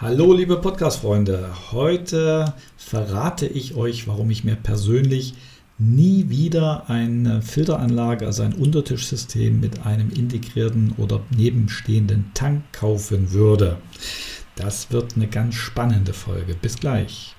Hallo liebe Podcast-Freunde, heute verrate ich euch, warum ich mir persönlich nie wieder eine Filteranlage, also ein Untertischsystem mit einem integrierten oder nebenstehenden Tank kaufen würde. Das wird eine ganz spannende Folge. Bis gleich.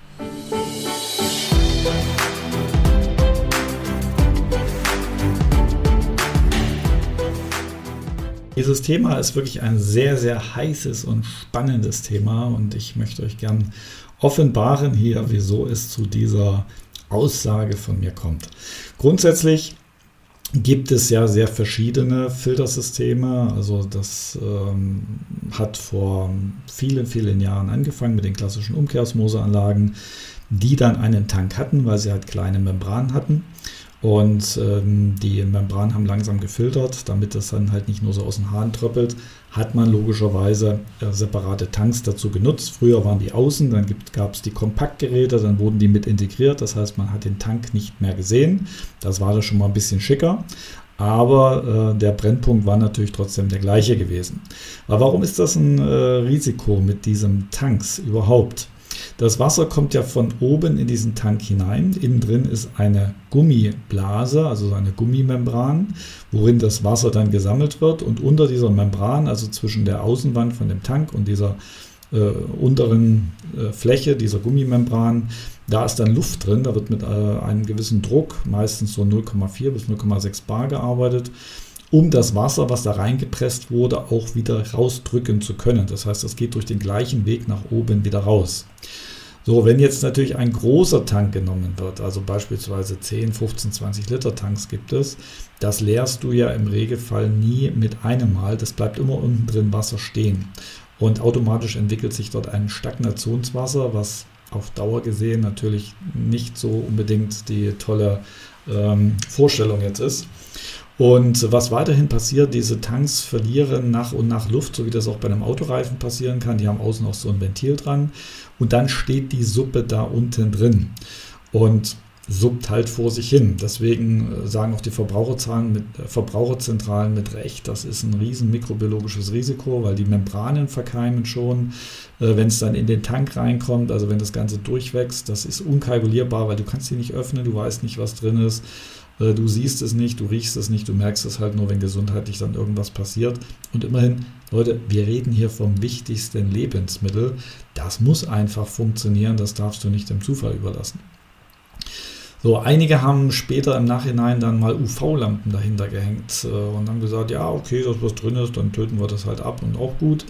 Dieses Thema ist wirklich ein sehr, sehr heißes und spannendes Thema und ich möchte euch gern offenbaren hier, wieso es zu dieser Aussage von mir kommt. Grundsätzlich gibt es ja sehr verschiedene Filtersysteme. Also das ähm, hat vor vielen, vielen Jahren angefangen mit den klassischen Umkehrsmoseanlagen, die dann einen Tank hatten, weil sie halt kleine Membranen hatten. Und ähm, die Membran haben langsam gefiltert, damit das dann halt nicht nur so aus dem Hahn tröppelt, hat man logischerweise äh, separate Tanks dazu genutzt. Früher waren die außen, dann gab es die Kompaktgeräte, dann wurden die mit integriert. Das heißt, man hat den Tank nicht mehr gesehen. Das war dann schon mal ein bisschen schicker. Aber äh, der Brennpunkt war natürlich trotzdem der gleiche gewesen. Aber warum ist das ein äh, Risiko mit diesem Tanks überhaupt? Das Wasser kommt ja von oben in diesen Tank hinein. Innen drin ist eine Gummiblase, also eine Gummimembran, worin das Wasser dann gesammelt wird. Und unter dieser Membran, also zwischen der Außenwand von dem Tank und dieser äh, unteren äh, Fläche dieser Gummimembran, da ist dann Luft drin. Da wird mit äh, einem gewissen Druck, meistens so 0,4 bis 0,6 bar gearbeitet um das Wasser, was da reingepresst wurde, auch wieder rausdrücken zu können. Das heißt, es geht durch den gleichen Weg nach oben wieder raus. So, wenn jetzt natürlich ein großer Tank genommen wird, also beispielsweise 10, 15, 20 Liter Tanks gibt es, das leerst du ja im Regelfall nie mit einem Mal. Das bleibt immer unten drin Wasser stehen. Und automatisch entwickelt sich dort ein Stagnationswasser, was auf Dauer gesehen natürlich nicht so unbedingt die tolle ähm, Vorstellung jetzt ist. Und was weiterhin passiert, diese Tanks verlieren nach und nach Luft, so wie das auch bei einem Autoreifen passieren kann. Die haben außen auch so ein Ventil dran. Und dann steht die Suppe da unten drin und suppt halt vor sich hin. Deswegen äh, sagen auch die Verbraucherzahlen mit, äh, Verbraucherzentralen mit Recht, das ist ein riesen mikrobiologisches Risiko, weil die Membranen verkeimen schon, äh, wenn es dann in den Tank reinkommt, also wenn das Ganze durchwächst, das ist unkalkulierbar, weil du kannst sie nicht öffnen, du weißt nicht, was drin ist. Äh, du siehst es nicht, du riechst es nicht, du merkst es halt nur, wenn gesundheitlich dann irgendwas passiert. Und immerhin, Leute, wir reden hier vom wichtigsten Lebensmittel. Das muss einfach funktionieren, das darfst du nicht dem Zufall überlassen. So, einige haben später im Nachhinein dann mal UV-Lampen dahinter gehängt äh, und haben gesagt, ja, okay, das was drin ist, dann töten wir das halt ab und auch gut.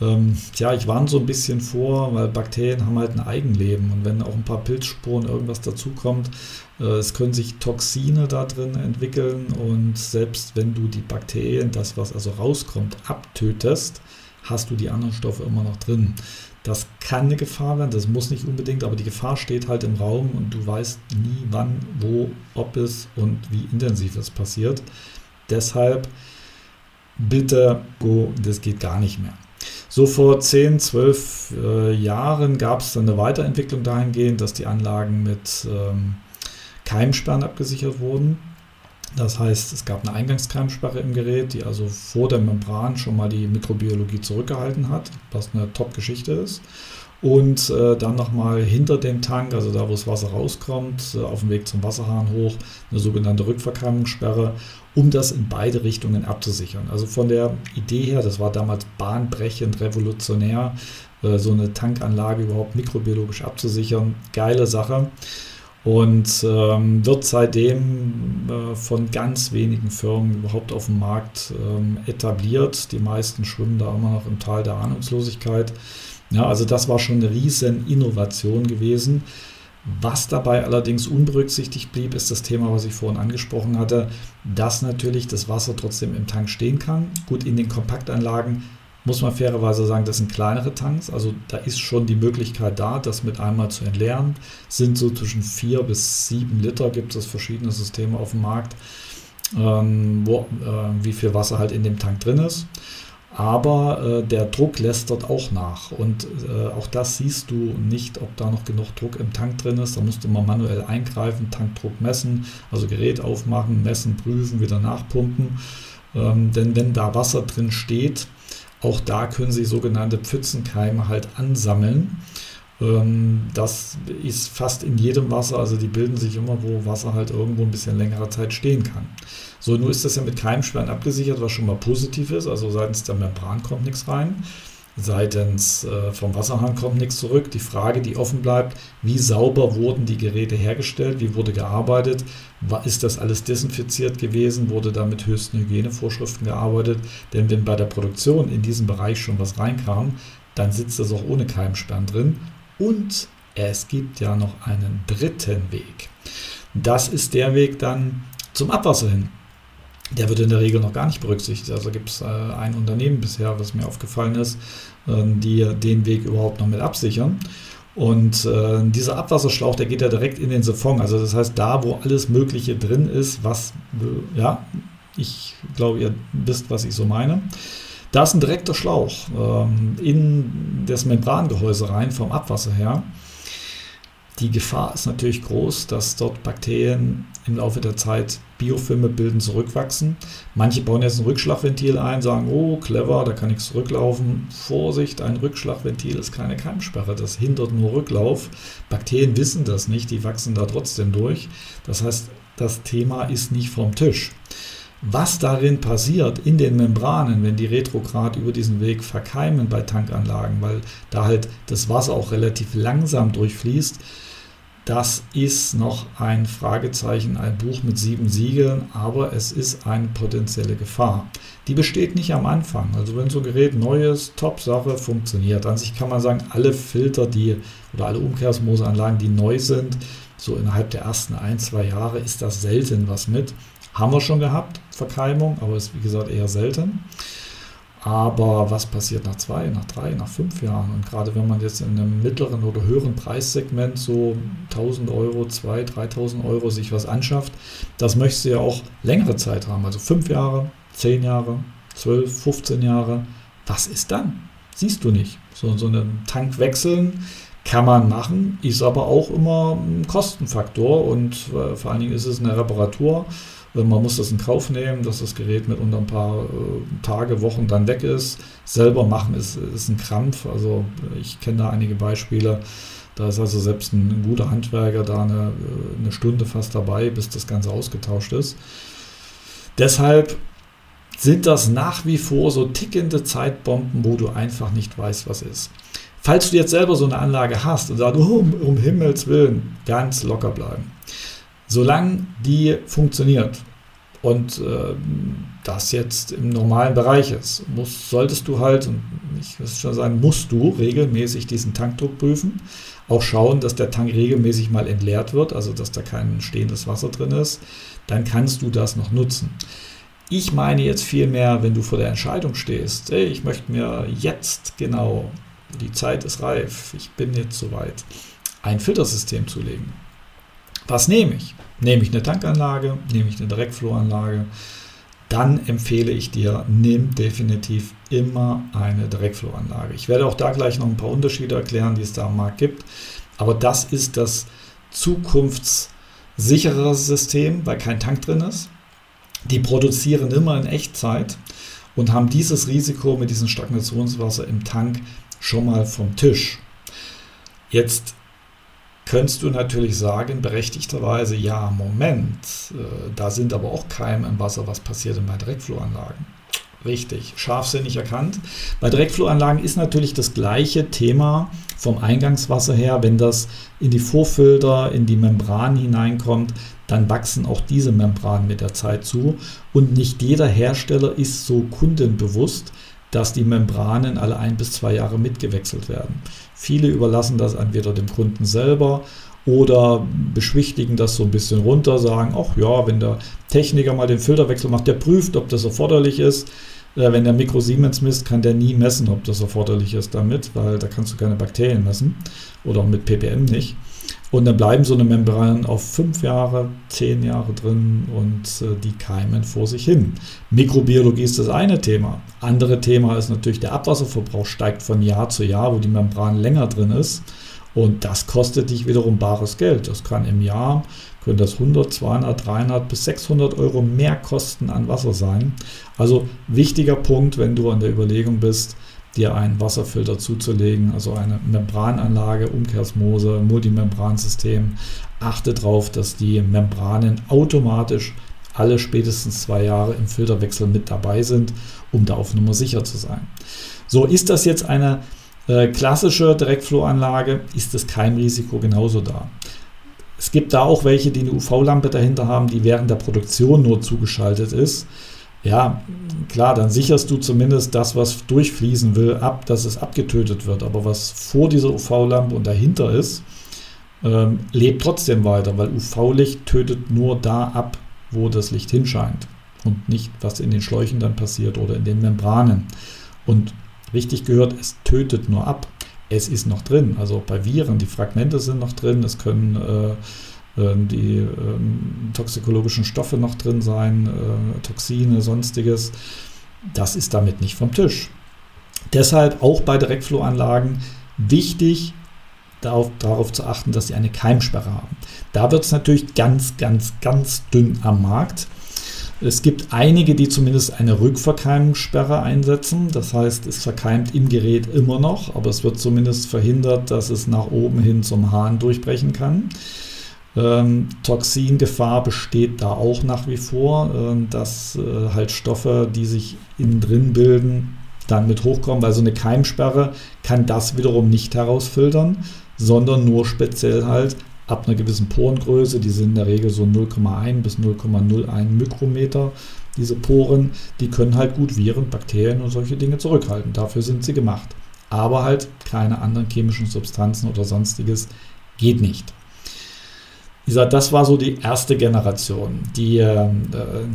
Ähm, tja, ich warne so ein bisschen vor, weil Bakterien haben halt ein Eigenleben und wenn auch ein paar Pilzsporen irgendwas dazukommt, äh, es können sich Toxine da drin entwickeln und selbst wenn du die Bakterien, das was also rauskommt, abtötest, hast du die anderen Stoffe immer noch drin. Das kann eine Gefahr werden, das muss nicht unbedingt, aber die Gefahr steht halt im Raum und du weißt nie, wann, wo, ob es und wie intensiv es passiert. Deshalb bitte go, das geht gar nicht mehr. So vor 10, 12 äh, Jahren gab es dann eine Weiterentwicklung dahingehend, dass die Anlagen mit ähm, Keimsperren abgesichert wurden. Das heißt, es gab eine Eingangskeimsperre im Gerät, die also vor der Membran schon mal die Mikrobiologie zurückgehalten hat, was eine Top-Geschichte ist. Und äh, dann nochmal hinter dem Tank, also da, wo das Wasser rauskommt, äh, auf dem Weg zum Wasserhahn hoch, eine sogenannte Rückverkeimungssperre, um das in beide Richtungen abzusichern. Also von der Idee her, das war damals bahnbrechend, revolutionär, äh, so eine Tankanlage überhaupt mikrobiologisch abzusichern. Geile Sache und ähm, wird seitdem äh, von ganz wenigen Firmen überhaupt auf dem Markt ähm, etabliert. Die meisten schwimmen da immer noch im Tal der Ahnungslosigkeit. Ja, also das war schon eine riesen Innovation gewesen. Was dabei allerdings unberücksichtigt blieb, ist das Thema, was ich vorhin angesprochen hatte, dass natürlich das Wasser trotzdem im Tank stehen kann. Gut, in den Kompaktanlagen muss man fairerweise sagen, das sind kleinere Tanks. Also da ist schon die Möglichkeit da, das mit einmal zu entleeren. Sind so zwischen 4 bis 7 Liter, gibt es verschiedene Systeme auf dem Markt, ähm, wo, äh, wie viel Wasser halt in dem Tank drin ist. Aber äh, der Druck lässt dort auch nach. Und äh, auch das siehst du nicht, ob da noch genug Druck im Tank drin ist. Da musst du mal manuell eingreifen, Tankdruck messen, also Gerät aufmachen, messen, prüfen, wieder nachpumpen. Ähm, denn wenn da Wasser drin steht, Auch da können Sie sogenannte Pfützenkeime halt ansammeln. Ähm, das ist fast in jedem Wasser, also die bilden sich immer, wo Wasser halt irgendwo ein bisschen längere Zeit stehen kann. So, nun ist das ja mit Keimsperren abgesichert, was schon mal positiv ist. Also seitens der Membran kommt nichts rein. Seitens äh, vom Wasserhahn kommt nichts zurück. Die Frage, die offen bleibt, wie sauber wurden die Geräte hergestellt, wie wurde gearbeitet, ist das alles desinfiziert gewesen, wurde da mit höchsten Hygienevorschriften gearbeitet. Denn wenn bei der Produktion in diesem Bereich schon was reinkam, dann sitzt das auch ohne Keimsperren drin. Und es gibt ja noch einen dritten Weg. Das ist der Weg dann zum Abwasser hin der wird in der Regel noch gar nicht berücksichtigt. Also gibt es äh, ein Unternehmen bisher, was mir aufgefallen ist, äh, die den Weg überhaupt noch mit absichern. Und äh, dieser Abwasserschlauch, der geht ja direkt in den Siphon. Also das heißt, da, wo alles Mögliche drin ist, was, äh, ja, ich glaube, ihr wisst, was ich so meine. Da ist ein direkter Schlauch ähm, in das Membrangehäuse rein vom Abwasser her. Die Gefahr ist natürlich groß, dass dort Bakterien im Laufe der Zeit Biofilme bilden, zurückwachsen. Manche bauen jetzt ein Rückschlagventil ein, sagen, oh, clever, da kann nichts zurücklaufen. Vorsicht, ein Rückschlagventil ist keine Keimsperre, das hindert nur Rücklauf. Bakterien wissen das nicht, die wachsen da trotzdem durch. Das heißt, das Thema ist nicht vom Tisch. Was darin passiert in den Membranen, wenn die retrograd über diesen Weg verkeimen bei Tankanlagen, weil da halt das Wasser auch relativ langsam durchfließt, das ist noch ein Fragezeichen, ein Buch mit sieben Siegeln, aber es ist eine potenzielle Gefahr. Die besteht nicht am Anfang. Also wenn so ein Gerät neu ist, Top-Sache, funktioniert. An sich kann man sagen, alle Filter, die oder alle Umkehrosmoseanlagen, die neu sind, so innerhalb der ersten ein, zwei Jahre ist das selten was mit. Haben wir schon gehabt, Verkeimung, aber ist wie gesagt eher selten. Aber was passiert nach zwei, nach drei, nach fünf Jahren? Und gerade wenn man jetzt in einem mittleren oder höheren Preissegment so 1000 Euro, 2.000, 3.000 Euro sich was anschafft, das möchtest du ja auch längere Zeit haben. Also fünf Jahre, zehn Jahre, 12, 15 Jahre. Was ist dann? Siehst du nicht. So, so einen Tank wechseln kann man machen, ist aber auch immer ein Kostenfaktor und äh, vor allen Dingen ist es eine Reparatur man muss das in Kauf nehmen, dass das Gerät mit unter ein paar äh, Tage, Wochen dann weg ist. Selber machen ist, ist ein Krampf. Also ich kenne da einige Beispiele. Da ist also selbst ein, guter Handwerker da eine, äh, eine Stunde fast dabei, bis das Ganze ausgetauscht ist. Deshalb sind das nach wie vor so tickende Zeitbomben, wo du einfach nicht weißt, was ist. Falls du jetzt selber so eine Anlage hast und sagst, oh, um Himmels Willen, ganz locker bleiben solange die funktioniert und äh, das jetzt im normalen Bereich ist, muss, solltest du halt, und ich muss schon sagen, musst du regelmäßig diesen Tankdruck prüfen. Auch schauen, dass der Tank regelmäßig mal entleert wird, also dass da kein stehendes Wasser drin ist. Dann kannst du das noch nutzen. Ich meine jetzt vielmehr, wenn du vor der Entscheidung stehst, ey, ich möchte mir jetzt genau, die Zeit ist reif, ich bin jetzt soweit, ein Filtersystem zulegen. Was nehme ich? Nehme ich eine Tankanlage, nehme ich eine Direktflowanlage, dann empfehle ich dir, nimm definitiv immer eine Direktflowanlage. Ich werde auch da gleich noch ein paar Unterschiede erklären, die es da am Markt gibt. Aber das ist das zukunftssichere System, weil kein Tank drin ist. Die produzieren immer in Echtzeit und haben dieses Risiko mit diesem Stagnationswasser im Tank schon mal vom Tisch. Jetzt könntest du natürlich sagen, berechtigterweise, ja, Moment, äh, da sind aber auch Keime im Wasser, was passiert denn bei Direktfloranlagen? Richtig, scharfsinnig erkannt. Bei Direktfloranlagen ist natürlich das gleiche Thema vom Eingangswasser her. Wenn das in die Vorfilter, in die Membran hineinkommt, dann wachsen auch diese Membranen mit der Zeit zu. Und nicht jeder Hersteller ist so kundenbewusst, dass die Membranen alle ein bis zwei Jahre mitgewechselt werden. Viele überlassen das entweder dem Kunden selber oder beschwichtigen das so ein bisschen runter, sagen, ach ja, wenn der Techniker mal den Filterwechsel macht, der prüft, ob das erforderlich ist. Äh, wenn der Mikro Siemens misst, kann der nie messen, ob das erforderlich ist damit, weil da kannst du keine Bakterien messen oder auch mit ppm nicht. Und dann bleiben so eine Membran auf fünf Jahre, zehn Jahre drin und äh, die keimen vor sich hin. Mikrobiologie ist das eine Thema. Andere Thema ist natürlich der Abwasserverbrauch steigt von Jahr zu Jahr, wo die Membran länger drin ist. Und das kostet dich wiederum bares Geld. Das kann im Jahr, können das 100, 200, 300 bis 600 Euro mehr Kosten an Wasser sein. Also wichtiger Punkt, wenn du an der Überlegung bist, dir einen Wasserfilter zuzulegen, also eine Membrananlage, Umkehrsmose, Multimembransystem. Achte darauf, dass die Membranen automatisch alle spätestens zwei Jahre im Filterwechsel mit dabei sind, um da auf Nummer sicher zu sein. So, ist das jetzt eine äh, klassische Direktflowanlage, ist das Keimrisiko genauso da. Es gibt da auch welche, die eine UV-Lampe dahinter haben, die während der Produktion nur zugeschaltet ist. Ja, klar, dann sicherst du zumindest das, was durchfließen will, ab, dass es abgetötet wird. Aber was vor dieser UV-Lampe und dahinter ist, ähm, lebt trotzdem weiter, weil UV-Licht tötet nur da ab, wo das Licht hinscheint und nicht, was in den Schläuchen dann passiert oder in den Membranen. Und richtig gehört, es tötet nur ab. Es ist noch drin, also bei Viren, die Fragmente sind noch drin, es können äh, die äh, toxikologischen Stoffe noch drin sein, äh, Toxine, sonstiges. Das ist damit nicht vom Tisch. Deshalb auch bei Direktflowanlagen wichtig, darauf, darauf zu achten, dass sie eine Keimsperre haben. Da wird es natürlich ganz, ganz, ganz dünn am Markt. Es gibt einige, die zumindest eine Rückverkeimungssperre einsetzen. Das heißt, es verkeimt im Gerät immer noch, aber es wird zumindest verhindert, dass es nach oben hin zum Hahn durchbrechen kann. Ähm, Toxingefahr besteht da auch nach wie vor, äh, dass äh, halt Stoffe, die sich innen drin bilden, dann mit hochkommen, weil so eine Keimsperre kann das wiederum nicht herausfiltern, sondern nur speziell halt ab einer gewissen Porengröße, die sind in der Regel so 0,1 bis 0,01 Mikrometer, diese Poren, die können halt gut Viren, Bakterien und solche Dinge zurückhalten. Dafür sind sie gemacht. Aber halt keine anderen chemischen Substanzen oder sonstiges geht nicht. Wie gesagt, das war so die erste Generation. Die äh,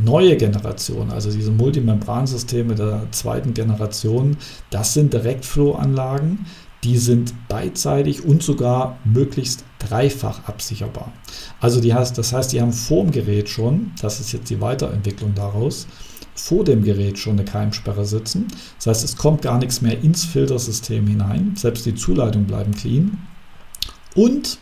neue Generation, also diese Multimembransysteme der zweiten Generation, das sind Direktflow-Anlagen, die sind beidseitig und sogar möglichst dreifach absicherbar. Also die heißt, das heißt, die haben vor dem Gerät schon, das ist jetzt die Weiterentwicklung daraus, vor dem Gerät schon eine Keimsperre sitzen. Das heißt, es kommt gar nichts mehr ins Filtersystem hinein, selbst die Zuleitungen bleiben clean. Und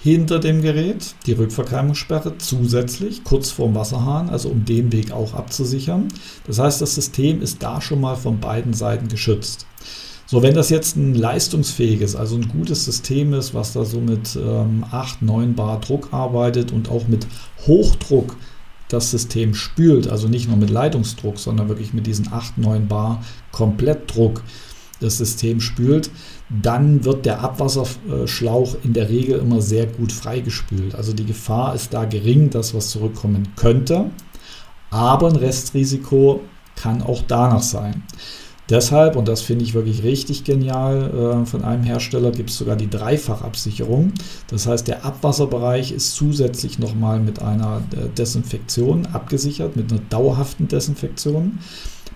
hinter dem Gerät die Rückverkeimungssperre zusätzlich kurz vorm Wasserhahn, also um den Weg auch abzusichern. Das heißt, das System ist da schon mal von beiden Seiten geschützt. So, wenn das jetzt ein leistungsfähiges, also ein gutes System ist, was da so mit ähm, 8, 9 Bar Druck arbeitet und auch mit Hochdruck das System spült, also nicht nur mit Leitungsdruck, sondern wirklich mit diesen 8, 9 Bar Komplettdruck das System spült, dann wird der Abwasserschlauch in der Regel immer sehr gut freigespült. Also die Gefahr ist da gering, dass was zurückkommen könnte, aber ein Restrisiko kann auch danach sein. Deshalb, und das finde ich wirklich richtig genial, äh, von einem Hersteller gibt es sogar die Dreifachabsicherung. Das heißt, der Abwasserbereich ist zusätzlich nochmal mit einer äh, Desinfektion abgesichert, mit einer dauerhaften Desinfektion.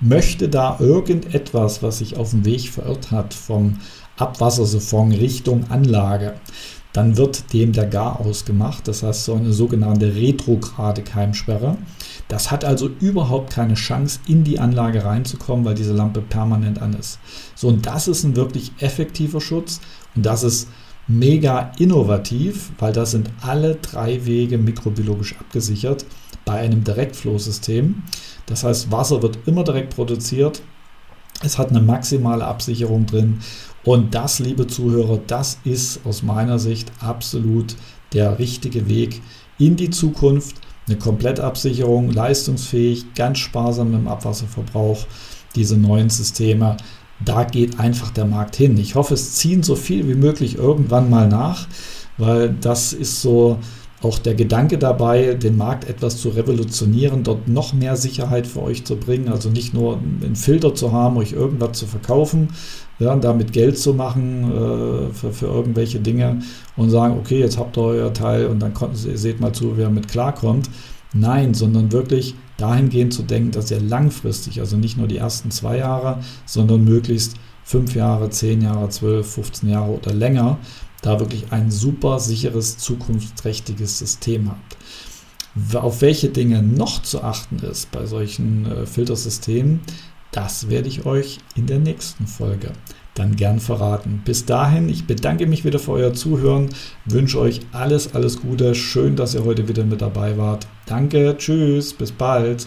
Möchte da irgendetwas, was sich auf dem Weg verirrt hat, vom Abwassersiphon Richtung Anlage, dann wird dem der Garaus gemacht. Das heißt, so eine sogenannte retrograde Keimsperre. Das hat also überhaupt keine Chance, in die Anlage reinzukommen, weil diese Lampe permanent an ist. So, und das ist ein wirklich effektiver Schutz und das ist mega innovativ, weil das sind alle drei Wege mikrobiologisch abgesichert bei einem Direktflow-System. Das heißt, Wasser wird immer direkt produziert. Es hat eine maximale Absicherung drin. Und das, liebe Zuhörer, das ist aus meiner Sicht absolut der richtige Weg in die Zukunft eine Komplettabsicherung, leistungsfähig, ganz sparsam dem Abwasserverbrauch, diese neuen Systeme. Da geht einfach der Markt hin. Ich hoffe, es ziehen so viel wie möglich irgendwann mal nach, weil das ist so auch der Gedanke dabei, den Markt etwas zu revolutionieren, dort noch mehr Sicherheit für euch zu bringen. Also nicht nur einen Filter zu haben, euch irgendwas zu verkaufen, ja, damit Geld zu machen äh, für, für, irgendwelche Dinge und sagen, okay, jetzt habt ihr euer Teil und dann konnten seht mal zu, wer mit klarkommt. Nein, sondern wirklich dahingehend zu denken, dass ihr langfristig, also nicht nur die ersten zwei Jahre, sondern möglichst fünf Jahre, zehn Jahre, zwölf, 15 Jahre oder länger, da wirklich ein super sicheres, zukunftsträchtiges System habt. Auf welche Dinge noch zu achten ist bei solchen äh, Filtersystemen, das werde ich euch in der nächsten Folge dann gern verraten. Bis dahin, ich bedanke mich wieder für euer Zuhören, wünsche euch alles, alles Gute. Schön, dass ihr heute wieder mit dabei wart. Danke, tschüss, bis bald.